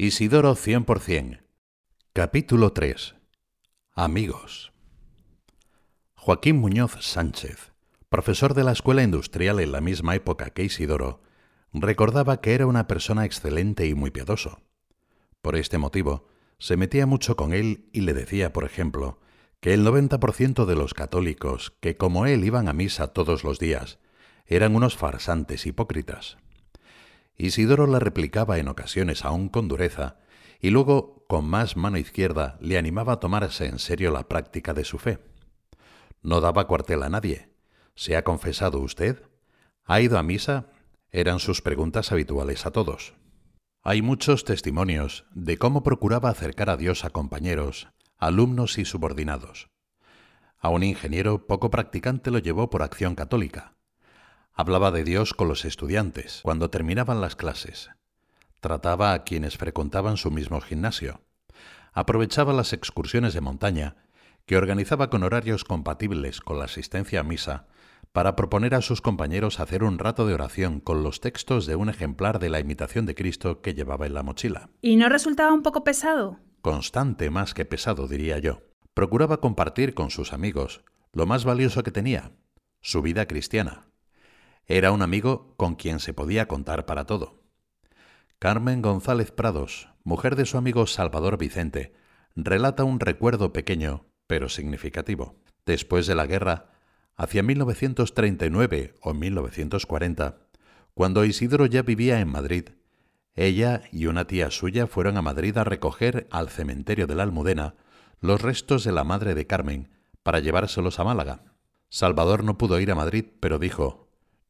Isidoro 100%. Capítulo 3. Amigos. Joaquín Muñoz Sánchez, profesor de la Escuela Industrial en la misma época que Isidoro, recordaba que era una persona excelente y muy piadoso. Por este motivo, se metía mucho con él y le decía, por ejemplo, que el 90% de los católicos que como él iban a misa todos los días eran unos farsantes hipócritas. Isidoro le replicaba en ocasiones aún con dureza, y luego, con más mano izquierda, le animaba a tomarse en serio la práctica de su fe. No daba cuartel a nadie. ¿Se ha confesado usted? ¿Ha ido a misa? Eran sus preguntas habituales a todos. Hay muchos testimonios de cómo procuraba acercar a Dios a compañeros, alumnos y subordinados. A un ingeniero poco practicante lo llevó por acción católica. Hablaba de Dios con los estudiantes cuando terminaban las clases. Trataba a quienes frecuentaban su mismo gimnasio. Aprovechaba las excursiones de montaña, que organizaba con horarios compatibles con la asistencia a misa, para proponer a sus compañeros hacer un rato de oración con los textos de un ejemplar de la imitación de Cristo que llevaba en la mochila. ¿Y no resultaba un poco pesado? Constante más que pesado, diría yo. Procuraba compartir con sus amigos lo más valioso que tenía, su vida cristiana. Era un amigo con quien se podía contar para todo. Carmen González Prados, mujer de su amigo Salvador Vicente, relata un recuerdo pequeño, pero significativo. Después de la guerra, hacia 1939 o 1940, cuando Isidro ya vivía en Madrid, ella y una tía suya fueron a Madrid a recoger al cementerio de la Almudena los restos de la madre de Carmen para llevárselos a Málaga. Salvador no pudo ir a Madrid, pero dijo,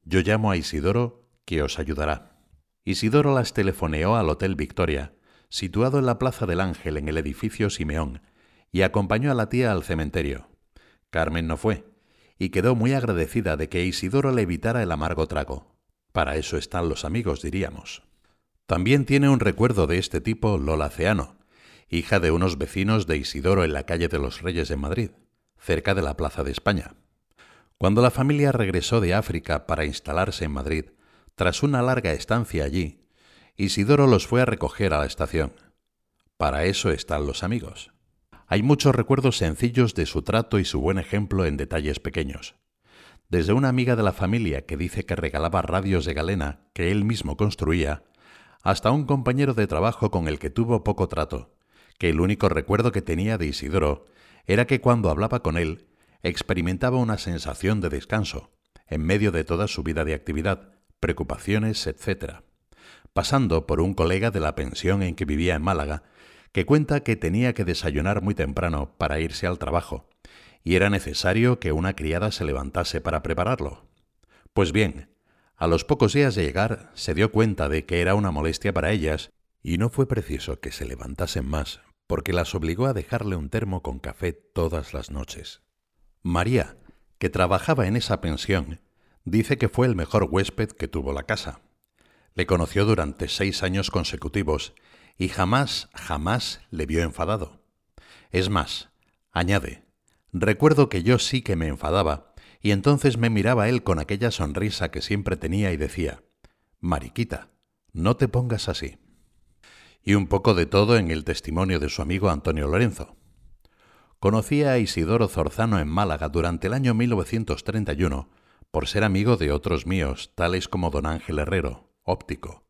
yo llamo a Isidoro, que os ayudará. Isidoro las telefoneó al Hotel Victoria, situado en la Plaza del Ángel en el edificio Simeón, y acompañó a la tía al cementerio. Carmen no fue, y quedó muy agradecida de que Isidoro le evitara el amargo trago. Para eso están los amigos, diríamos. También tiene un recuerdo de este tipo Lola Ceano, hija de unos vecinos de Isidoro en la calle de los Reyes de Madrid, cerca de la Plaza de España. Cuando la familia regresó de África para instalarse en Madrid, tras una larga estancia allí, Isidoro los fue a recoger a la estación. Para eso están los amigos. Hay muchos recuerdos sencillos de su trato y su buen ejemplo en detalles pequeños. Desde una amiga de la familia que dice que regalaba radios de galena que él mismo construía, hasta un compañero de trabajo con el que tuvo poco trato, que el único recuerdo que tenía de Isidoro era que cuando hablaba con él experimentaba una sensación de descanso, en medio de toda su vida de actividad, preocupaciones, etc., pasando por un colega de la pensión en que vivía en Málaga, que cuenta que tenía que desayunar muy temprano para irse al trabajo, y era necesario que una criada se levantase para prepararlo. Pues bien, a los pocos días de llegar se dio cuenta de que era una molestia para ellas, y no fue preciso que se levantasen más, porque las obligó a dejarle un termo con café todas las noches. María, que trabajaba en esa pensión, dice que fue el mejor huésped que tuvo la casa. Le conoció durante seis años consecutivos y jamás, jamás le vio enfadado. Es más, añade, recuerdo que yo sí que me enfadaba y entonces me miraba él con aquella sonrisa que siempre tenía y decía, Mariquita, no te pongas así. Y un poco de todo en el testimonio de su amigo Antonio Lorenzo. Conocía a Isidoro Zorzano en Málaga durante el año 1931 por ser amigo de otros míos, tales como don Ángel Herrero, óptico,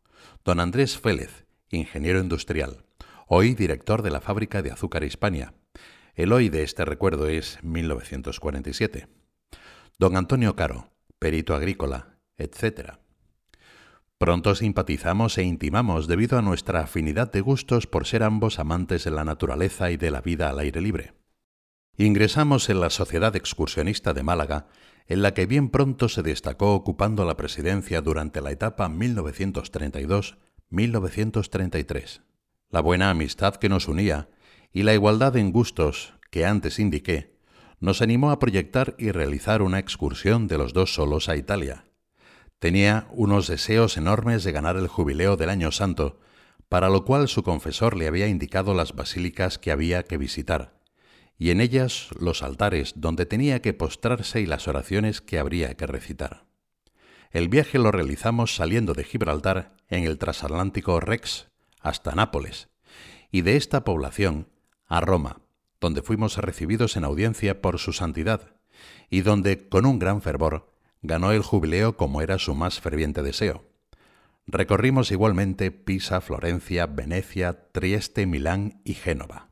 don Andrés Félez, ingeniero industrial, hoy director de la fábrica de azúcar Hispania. El hoy de este recuerdo es 1947. Don Antonio Caro, perito agrícola, etc. Pronto simpatizamos e intimamos debido a nuestra afinidad de gustos por ser ambos amantes de la naturaleza y de la vida al aire libre. Ingresamos en la Sociedad Excursionista de Málaga, en la que bien pronto se destacó ocupando la presidencia durante la etapa 1932-1933. La buena amistad que nos unía y la igualdad en gustos que antes indiqué nos animó a proyectar y realizar una excursión de los dos solos a Italia. Tenía unos deseos enormes de ganar el jubileo del Año Santo, para lo cual su confesor le había indicado las basílicas que había que visitar y en ellas los altares donde tenía que postrarse y las oraciones que habría que recitar. El viaje lo realizamos saliendo de Gibraltar en el transatlántico Rex hasta Nápoles, y de esta población a Roma, donde fuimos recibidos en audiencia por su santidad, y donde, con un gran fervor, ganó el jubileo como era su más ferviente deseo. Recorrimos igualmente Pisa, Florencia, Venecia, Trieste, Milán y Génova.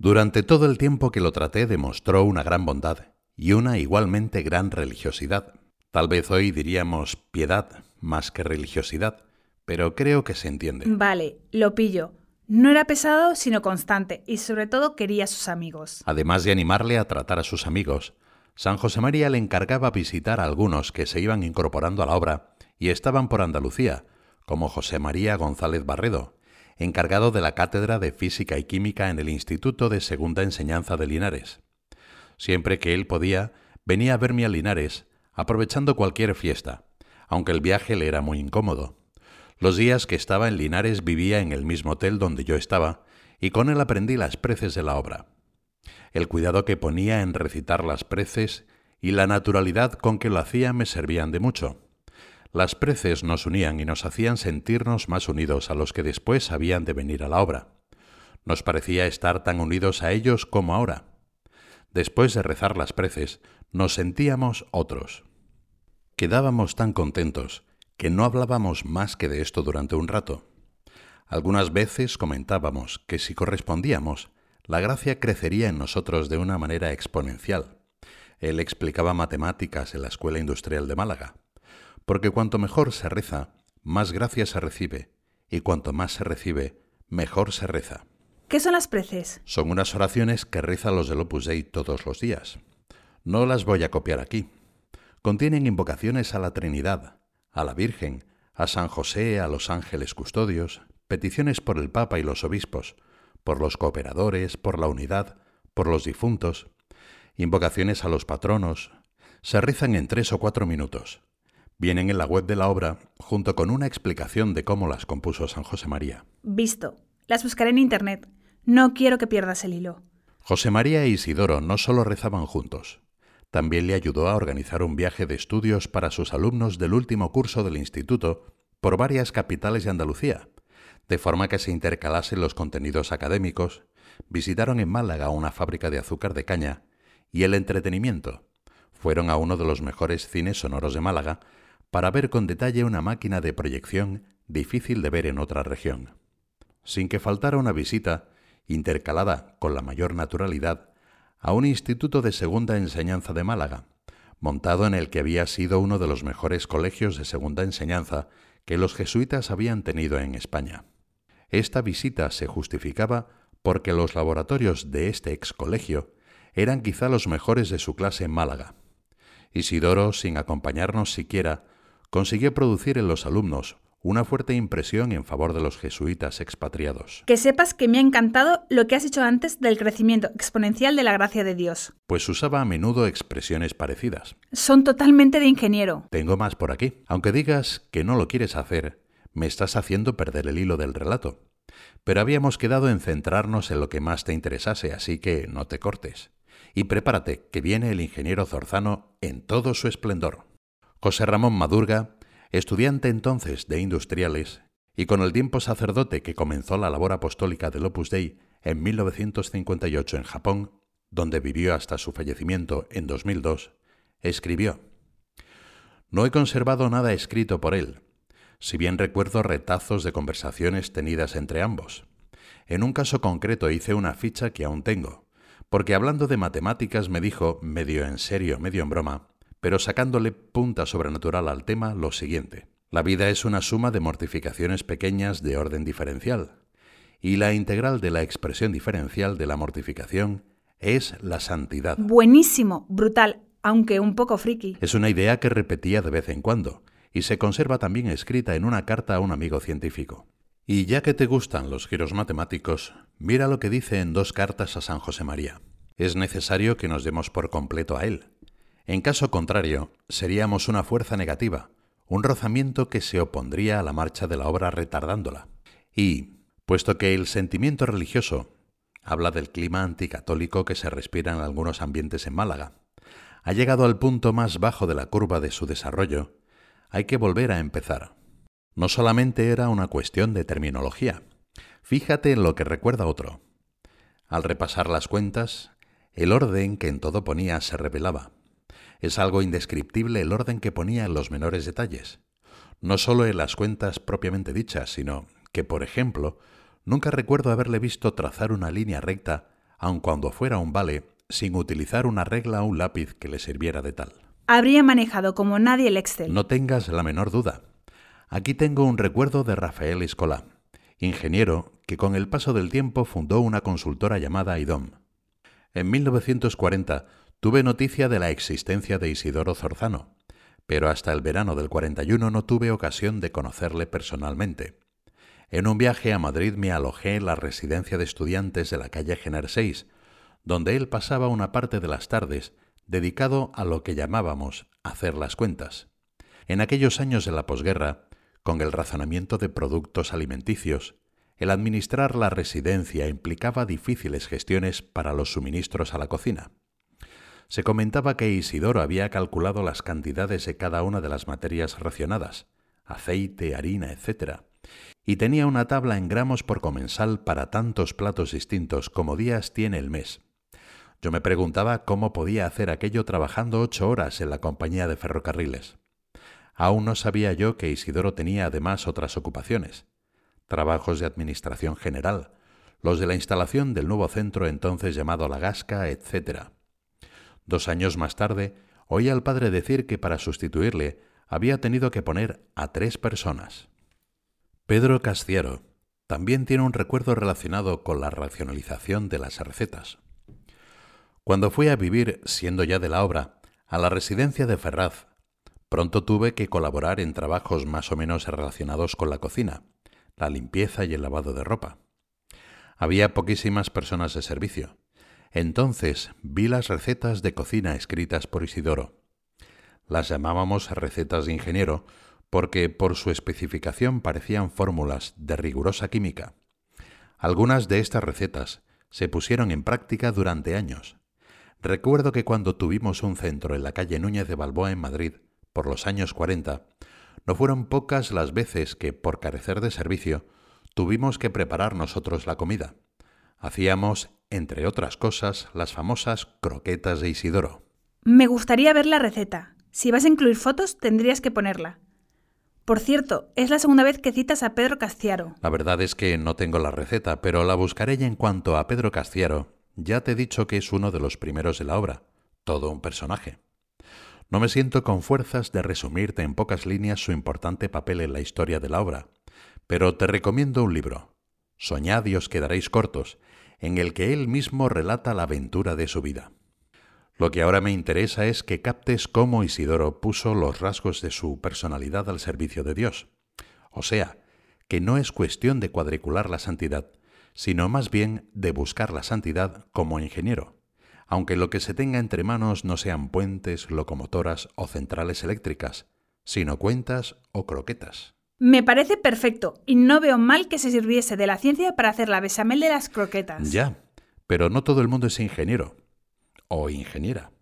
Durante todo el tiempo que lo traté demostró una gran bondad y una igualmente gran religiosidad. Tal vez hoy diríamos piedad más que religiosidad, pero creo que se entiende. Vale, lo pillo. No era pesado, sino constante, y sobre todo quería a sus amigos. Además de animarle a tratar a sus amigos, San José María le encargaba visitar a algunos que se iban incorporando a la obra y estaban por Andalucía, como José María González Barredo, encargado de la Cátedra de Física y Química en el Instituto de Segunda Enseñanza de Linares. Siempre que él podía, venía a verme a Linares, aprovechando cualquier fiesta, aunque el viaje le era muy incómodo. Los días que estaba en Linares vivía en el mismo hotel donde yo estaba, y con él aprendí las preces de la obra. El cuidado que ponía en recitar las preces y la naturalidad con que lo hacía me servían de mucho. Las preces nos unían y nos hacían sentirnos más unidos a los que después habían de venir a la obra. Nos parecía estar tan unidos a ellos como ahora. Después de rezar las preces, nos sentíamos otros. Quedábamos tan contentos que no hablábamos más que de esto durante un rato. Algunas veces comentábamos que si correspondíamos, la gracia crecería en nosotros de una manera exponencial. Él explicaba matemáticas en la Escuela Industrial de Málaga, porque cuanto mejor se reza, más gracia se recibe, y cuanto más se recibe, mejor se reza. ¿Qué son las preces? Son unas oraciones que rezan los del Opus Dei todos los días. No las voy a copiar aquí. Contienen invocaciones a la Trinidad, a la Virgen, a San José, a los ángeles custodios, peticiones por el Papa y los obispos, por los cooperadores, por la unidad, por los difuntos, invocaciones a los patronos, se rezan en tres o cuatro minutos. Vienen en la web de la obra junto con una explicación de cómo las compuso San José María. Visto. Las buscaré en Internet. No quiero que pierdas el hilo. José María e Isidoro no solo rezaban juntos, también le ayudó a organizar un viaje de estudios para sus alumnos del último curso del instituto por varias capitales de Andalucía, de forma que se intercalasen los contenidos académicos, visitaron en Málaga una fábrica de azúcar de caña y el entretenimiento. Fueron a uno de los mejores cines sonoros de Málaga para ver con detalle una máquina de proyección difícil de ver en otra región. Sin que faltara una visita, intercalada con la mayor naturalidad, a un instituto de segunda enseñanza de Málaga, montado en el que había sido uno de los mejores colegios de segunda enseñanza que los jesuitas habían tenido en España. Esta visita se justificaba porque los laboratorios de este ex colegio eran quizá los mejores de su clase en Málaga. Isidoro, sin acompañarnos siquiera, consiguió producir en los alumnos una fuerte impresión en favor de los jesuitas expatriados. Que sepas que me ha encantado lo que has hecho antes del crecimiento exponencial de la gracia de Dios. Pues usaba a menudo expresiones parecidas. Son totalmente de ingeniero. Tengo más por aquí. Aunque digas que no lo quieres hacer, me estás haciendo perder el hilo del relato. Pero habíamos quedado en centrarnos en lo que más te interesase, así que no te cortes. Y prepárate, que viene el ingeniero Zorzano en todo su esplendor. José Ramón Madurga estudiante entonces de industriales y con el tiempo sacerdote que comenzó la labor apostólica del Opus Dei en 1958 en Japón, donde vivió hasta su fallecimiento en 2002, escribió, No he conservado nada escrito por él, si bien recuerdo retazos de conversaciones tenidas entre ambos. En un caso concreto hice una ficha que aún tengo, porque hablando de matemáticas me dijo, medio en serio, medio en broma, pero sacándole punta sobrenatural al tema lo siguiente. La vida es una suma de mortificaciones pequeñas de orden diferencial, y la integral de la expresión diferencial de la mortificación es la santidad. Buenísimo, brutal, aunque un poco friki. Es una idea que repetía de vez en cuando, y se conserva también escrita en una carta a un amigo científico. Y ya que te gustan los giros matemáticos, mira lo que dice en dos cartas a San José María. Es necesario que nos demos por completo a él, en caso contrario, seríamos una fuerza negativa, un rozamiento que se opondría a la marcha de la obra retardándola. Y, puesto que el sentimiento religioso habla del clima anticatólico que se respira en algunos ambientes en Málaga, ha llegado al punto más bajo de la curva de su desarrollo, hay que volver a empezar. No solamente era una cuestión de terminología, Fíjate en lo que recuerda otro. Al repasar las cuentas, el orden que en todo ponía se revelaba. Es algo indescriptible el orden que ponía en los menores detalles. No solo en las cuentas propiamente dichas, sino que, por ejemplo, nunca recuerdo haberle visto trazar una línea recta, aun cuando fuera un vale, sin utilizar una regla o un lápiz que le sirviera de tal. Habría manejado como nadie el Excel. No tengas la menor duda. Aquí tengo un recuerdo de Rafael Escolá, ingeniero que con el paso del tiempo fundó una consultora llamada IDOM. En 1940 tuve noticia de la existencia de Isidoro Zorzano, pero hasta el verano del 41 no tuve ocasión de conocerle personalmente. En un viaje a Madrid me alojé en la residencia de estudiantes de la calle Gener 6, donde él pasaba una parte de las tardes dedicado a lo que llamábamos hacer las cuentas. En aquellos años de la posguerra, con el razonamiento de productos alimenticios, el administrar la residencia implicaba difíciles gestiones para los suministros a la cocina. Se comentaba que Isidoro había calculado las cantidades de cada una de las materias racionadas, aceite, harina, etc., y tenía una tabla en gramos por comensal para tantos platos distintos como días tiene el mes. Yo me preguntaba cómo podía hacer aquello trabajando ocho horas en la compañía de ferrocarriles. Aún no sabía yo que Isidoro tenía además otras ocupaciones, trabajos de administración general, los de la instalación del nuevo centro entonces llamado La Gasca, etc. Dos años más tarde, oí al padre decir que para sustituirle había tenido que poner a tres personas. Pedro Castiero también tiene un recuerdo relacionado con la racionalización de las recetas. Cuando fui a vivir, siendo ya de la obra, a la residencia de Ferraz, pronto tuve que colaborar en trabajos más o menos relacionados con la cocina, la limpieza y el lavado de ropa. Había poquísimas personas de servicio. Entonces vi las recetas de cocina escritas por Isidoro. Las llamábamos recetas de ingeniero porque por su especificación parecían fórmulas de rigurosa química. Algunas de estas recetas se pusieron en práctica durante años. Recuerdo que cuando tuvimos un centro en la calle Núñez de Balboa en Madrid, por los años 40, no fueron pocas las veces que, por carecer de servicio, tuvimos que preparar nosotros la comida. Hacíamos, entre otras cosas, las famosas croquetas de Isidoro. Me gustaría ver la receta. Si vas a incluir fotos, tendrías que ponerla. Por cierto, es la segunda vez que citas a Pedro Castiaro. La verdad es que no tengo la receta, pero la buscaré y en cuanto a Pedro Castiaro, ya te he dicho que es uno de los primeros de la obra, todo un personaje. No me siento con fuerzas de resumirte en pocas líneas su importante papel en la historia de la obra, pero te recomiendo un libro, Soñad y os quedaréis cortos, en el que él mismo relata la aventura de su vida. Lo que ahora me interesa es que captes cómo Isidoro puso los rasgos de su personalidad al servicio de Dios. O sea, que no es cuestión de cuadricular la santidad, sino más bien de buscar la santidad como ingeniero aunque lo que se tenga entre manos no sean puentes, locomotoras o centrales eléctricas, sino cuentas o croquetas. Me parece perfecto y no veo mal que se sirviese de la ciencia para hacer la besamel de las croquetas. Ya, pero no todo el mundo es ingeniero o ingeniera.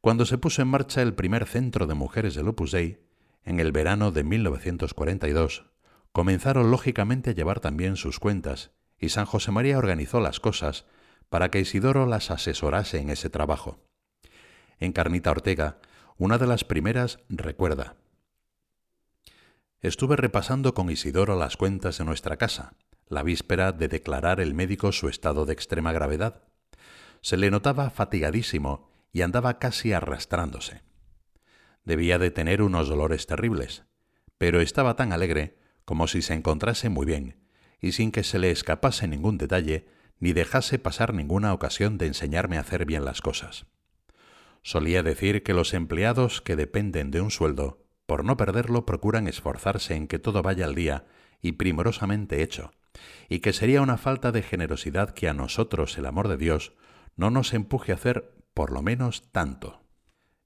Cuando se puso en marcha el primer centro de mujeres del Opus Dei, en el verano de 1942, comenzaron lógicamente a llevar también sus cuentas y San José María organizó las cosas para que Isidoro las asesorase en ese trabajo. En Carnita Ortega, una de las primeras recuerda. Estuve repasando con Isidoro las cuentas de nuestra casa, la víspera de declarar el médico su estado de extrema gravedad. Se le notaba fatigadísimo y andaba casi arrastrándose. Debía de tener unos dolores terribles, pero estaba tan alegre como si se encontrase muy bien, y sin que se le escapase ningún detalle, ni dejase pasar ninguna ocasión de enseñarme a hacer bien las cosas. Solía decir que los empleados que dependen de un sueldo, por no perderlo, procuran esforzarse en que todo vaya al día y primorosamente hecho, y que sería una falta de generosidad que a nosotros el amor de Dios no nos empuje a hacer por lo menos tanto.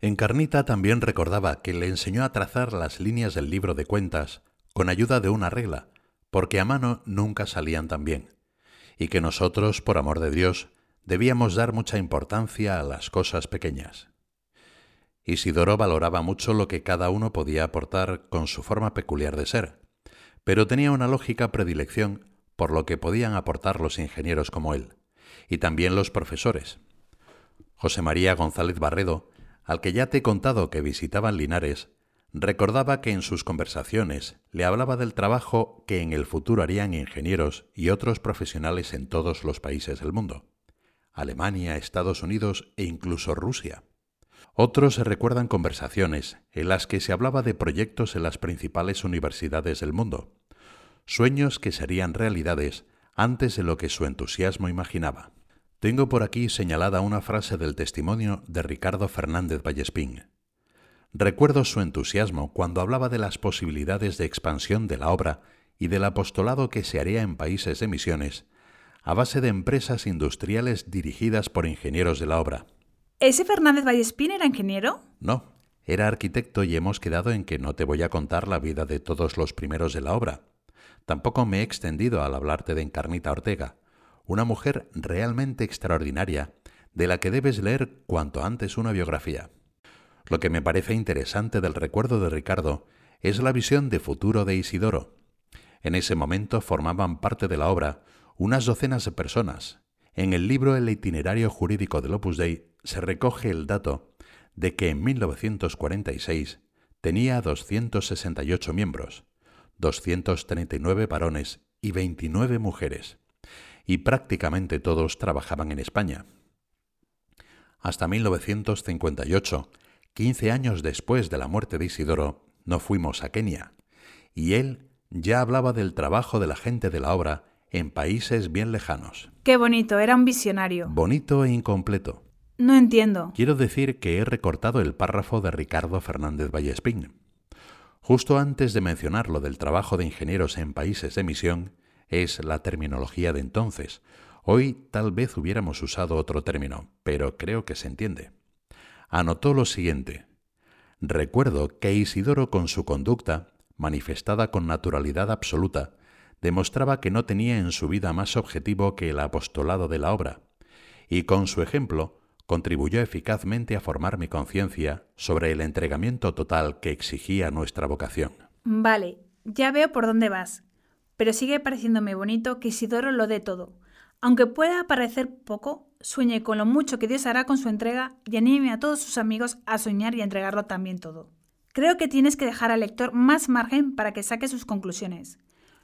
Encarnita también recordaba que le enseñó a trazar las líneas del libro de cuentas con ayuda de una regla, porque a mano nunca salían tan bien y que nosotros, por amor de Dios, debíamos dar mucha importancia a las cosas pequeñas. Isidoro valoraba mucho lo que cada uno podía aportar con su forma peculiar de ser, pero tenía una lógica predilección por lo que podían aportar los ingenieros como él, y también los profesores. José María González Barredo, al que ya te he contado que visitaban Linares, recordaba que en sus conversaciones le hablaba del trabajo que en el futuro harían ingenieros y otros profesionales en todos los países del mundo, Alemania, Estados Unidos e incluso Rusia. Otros recuerdan conversaciones en las que se hablaba de proyectos en las principales universidades del mundo, sueños que serían realidades antes de lo que su entusiasmo imaginaba. Tengo por aquí señalada una frase del testimonio de Ricardo Fernández Vallespín. Recuerdo su entusiasmo cuando hablaba de las posibilidades de expansión de la obra y del apostolado que se haría en países de misiones, a base de empresas industriales dirigidas por ingenieros de la obra. ¿Ese Fernández Vallespín era ingeniero? No, era arquitecto y hemos quedado en que no te voy a contar la vida de todos los primeros de la obra. Tampoco me he extendido al hablarte de Encarnita Ortega, una mujer realmente extraordinaria, de la que debes leer cuanto antes una biografía. Lo que me parece interesante del recuerdo de Ricardo es la visión de futuro de Isidoro. En ese momento formaban parte de la obra unas docenas de personas. En el libro El itinerario jurídico del Opus Dei se recoge el dato de que en 1946 tenía 268 miembros, 239 varones y 29 mujeres, y prácticamente todos trabajaban en España. Hasta 1958, 15 años después de la muerte de Isidoro, no fuimos a Kenia, y él ya hablaba del trabajo de la gente de la obra en países bien lejanos. Qué bonito, era un visionario. Bonito e incompleto. No entiendo. Quiero decir que he recortado el párrafo de Ricardo Fernández Vallespín, Justo antes de mencionar lo del trabajo de ingenieros en países de misión, es la terminología de entonces. Hoy tal vez hubiéramos usado otro término, pero creo que se entiende. Anotó lo siguiente. Recuerdo que Isidoro con su conducta, manifestada con naturalidad absoluta, demostraba que no tenía en su vida más objetivo que el apostolado de la obra, y con su ejemplo contribuyó eficazmente a formar mi conciencia sobre el entregamiento total que exigía nuestra vocación. Vale, ya veo por dónde vas, pero sigue pareciéndome bonito que Isidoro lo dé todo. Aunque pueda parecer poco, sueñe con lo mucho que Dios hará con su entrega y anime a todos sus amigos a soñar y a entregarlo también todo. Creo que tienes que dejar al lector más margen para que saque sus conclusiones.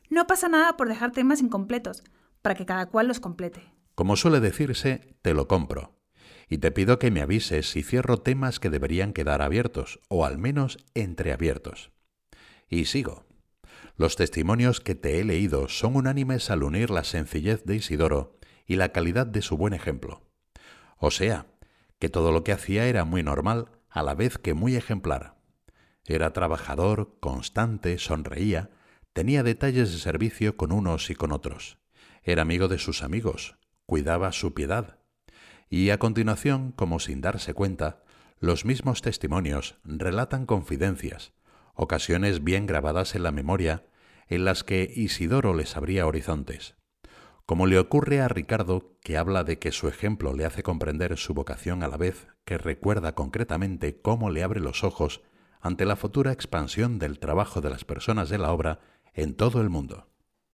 No pasa nada por dejar temas incompletos, para que cada cual los complete. Como suele decirse, te lo compro y te pido que me avises si cierro temas que deberían quedar abiertos, o al menos entreabiertos. Y sigo. Los testimonios que te he leído son unánimes al unir la sencillez de Isidoro y la calidad de su buen ejemplo. O sea, que todo lo que hacía era muy normal, a la vez que muy ejemplar. Era trabajador, constante, sonreía, tenía detalles de servicio con unos y con otros. Era amigo de sus amigos, cuidaba su piedad, y a continuación, como sin darse cuenta, los mismos testimonios relatan confidencias, ocasiones bien grabadas en la memoria, en las que Isidoro les abría horizontes. Como le ocurre a Ricardo, que habla de que su ejemplo le hace comprender su vocación a la vez que recuerda concretamente cómo le abre los ojos ante la futura expansión del trabajo de las personas de la obra en todo el mundo.